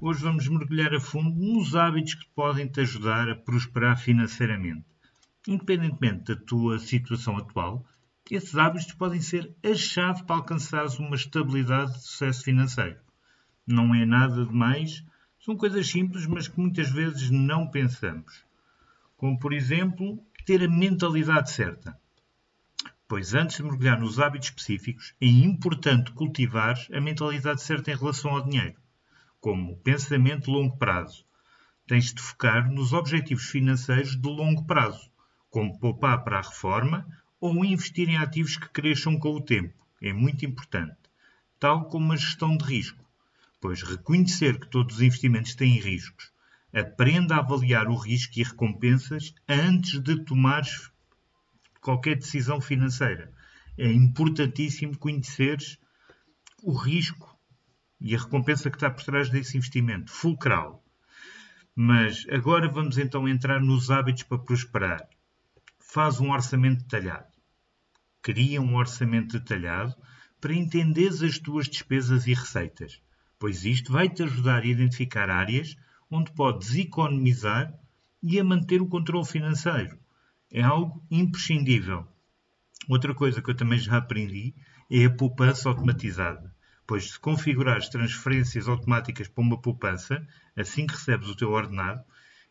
hoje vamos mergulhar a fundo nos hábitos que podem te ajudar a prosperar financeiramente. Independentemente da tua situação atual, esses hábitos podem ser a chave para alcançares uma estabilidade de sucesso financeiro. Não é nada de mais, são coisas simples, mas que muitas vezes não pensamos. Como, por exemplo, ter a mentalidade certa pois antes de mergulhar nos hábitos específicos, é importante cultivar a mentalidade certa em relação ao dinheiro, como pensamento de longo prazo. Tens de focar nos objetivos financeiros de longo prazo, como poupar para a reforma ou investir em ativos que cresçam com o tempo. É muito importante. Tal como a gestão de risco, pois reconhecer que todos os investimentos têm riscos. Aprenda a avaliar o risco e recompensas antes de tomares qualquer decisão financeira. É importantíssimo conheceres o risco e a recompensa que está por trás desse investimento, fulcral. Mas agora vamos então entrar nos hábitos para prosperar. Faz um orçamento detalhado. Cria um orçamento detalhado para entenderes as tuas despesas e receitas, pois isto vai te ajudar a identificar áreas onde podes economizar e a manter o controle financeiro é algo imprescindível. Outra coisa que eu também já aprendi é a poupança automatizada, pois se configurares transferências automáticas para uma poupança, assim que recebes o teu ordenado,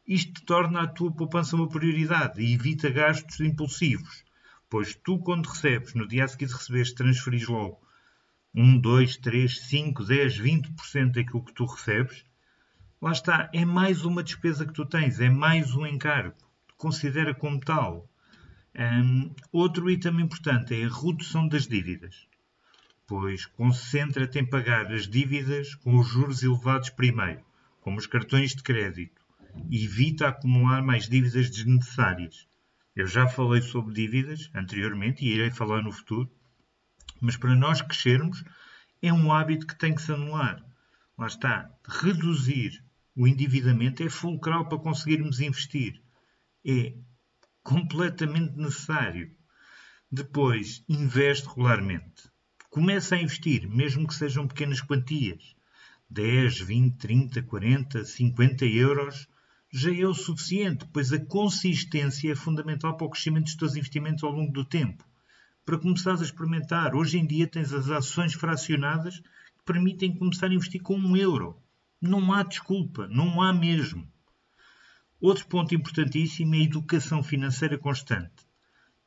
isto torna a tua poupança uma prioridade e evita gastos impulsivos, pois tu, quando recebes, no dia a seguir de receberes, logo 1, 2, 3, 5, 10, 20% daquilo que tu recebes, lá está, é mais uma despesa que tu tens, é mais um encargo considera como tal. Um, outro item importante é a redução das dívidas, pois concentra-te em pagar as dívidas com os juros elevados primeiro, como os cartões de crédito, evita acumular mais dívidas desnecessárias. Eu já falei sobre dívidas anteriormente e irei falar no futuro, mas para nós crescermos é um hábito que tem que se anular. Lá está, reduzir o endividamento é fulcral para conseguirmos investir é completamente necessário. Depois, investe regularmente. Começa a investir, mesmo que sejam pequenas quantias. 10, 20, 30, 40, 50 euros já é o suficiente, pois a consistência é fundamental para o crescimento dos teus investimentos ao longo do tempo. Para começares a experimentar, hoje em dia tens as ações fracionadas que permitem começar a investir com um euro. Não há desculpa, não há mesmo. Outro ponto importantíssimo é a educação financeira constante,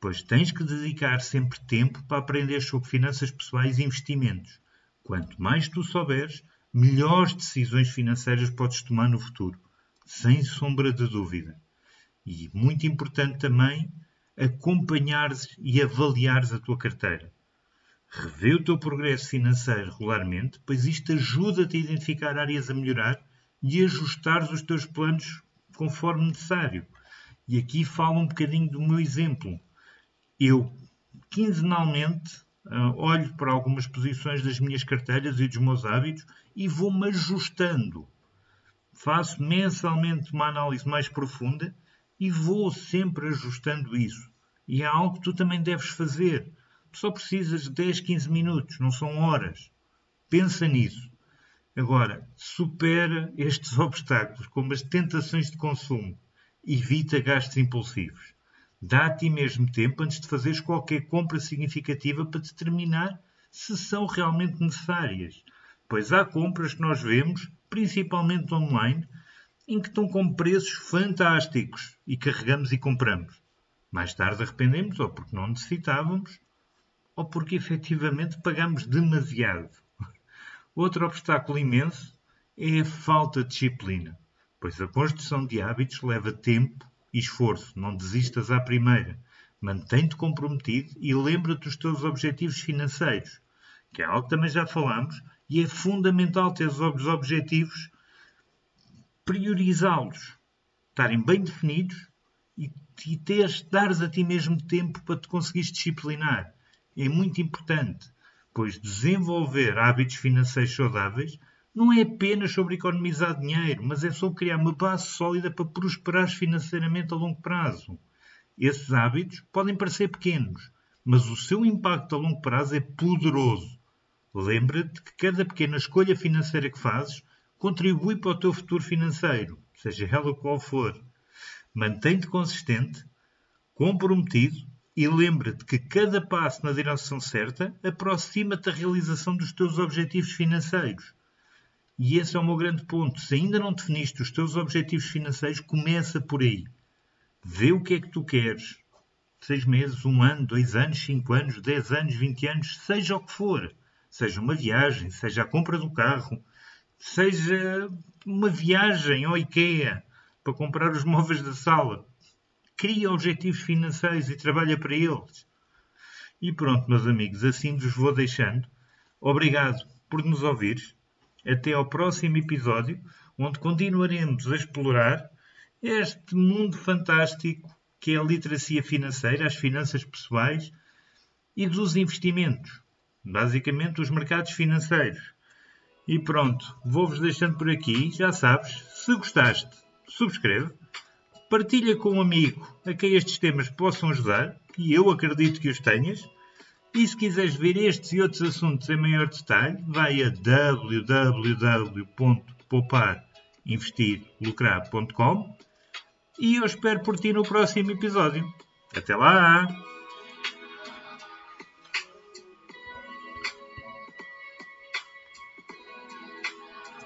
pois tens que dedicar sempre tempo para aprender sobre finanças pessoais e investimentos. Quanto mais tu souberes, melhores decisões financeiras podes tomar no futuro, sem sombra de dúvida. E muito importante também, acompanhares e avaliares a tua carteira. Revê o teu progresso financeiro regularmente, pois isto ajuda-te a identificar áreas a melhorar e ajustares os teus planos conforme necessário. E aqui falo um bocadinho do meu exemplo. Eu, quinzenalmente, uh, olho para algumas posições das minhas carteiras e dos meus hábitos e vou-me ajustando. Faço mensalmente uma análise mais profunda e vou sempre ajustando isso. E é algo que tu também deves fazer. só precisas de 10, 15 minutos, não são horas. Pensa nisso. Agora, supera estes obstáculos, como as tentações de consumo. Evita gastos impulsivos. Dá a ti mesmo tempo antes de fazeres qualquer compra significativa para determinar se são realmente necessárias. Pois há compras que nós vemos, principalmente online, em que estão com preços fantásticos e carregamos e compramos. Mais tarde arrependemos, ou porque não necessitávamos, ou porque efetivamente pagamos demasiado. Outro obstáculo imenso é a falta de disciplina, pois a construção de hábitos leva tempo e esforço. Não desistas à primeira. Mantém-te comprometido e lembra-te dos teus objetivos financeiros, que é algo que também já falámos, e é fundamental ter os objetivos priorizá-los, estarem bem definidos e, e teres, dares a ti mesmo tempo para te conseguires disciplinar. É muito importante, pois desenvolver hábitos financeiros saudáveis não é apenas sobre economizar dinheiro, mas é sobre criar uma base sólida para prosperar financeiramente a longo prazo. Esses hábitos podem parecer pequenos, mas o seu impacto a longo prazo é poderoso. Lembra-te que cada pequena escolha financeira que fazes contribui para o teu futuro financeiro, seja ela qual for. Mantém-te consistente, comprometido e lembra-te que cada passo na direção certa aproxima-te da realização dos teus objetivos financeiros. E esse é o meu grande ponto. Se ainda não definiste os teus objetivos financeiros, começa por aí. Vê o que é que tu queres. Seis meses, um ano, dois anos, cinco anos, dez anos, vinte anos, seja o que for. Seja uma viagem, seja a compra do carro, seja uma viagem ao IKEA para comprar os móveis da sala. Cria objetivos financeiros e trabalha para eles. E pronto, meus amigos, assim vos vou deixando. Obrigado por nos ouvires. Até ao próximo episódio, onde continuaremos a explorar este mundo fantástico que é a literacia financeira, as finanças pessoais e dos investimentos. Basicamente, os mercados financeiros. E pronto, vou-vos deixando por aqui. Já sabes, se gostaste, subscreve, partilha com um amigo a quem estes temas possam ajudar, e eu acredito que os tenhas. E se quiseres ver estes e outros assuntos em maior detalhe, vai a www.pouparinvestirlucrar.com e eu espero por ti no próximo episódio. Até lá!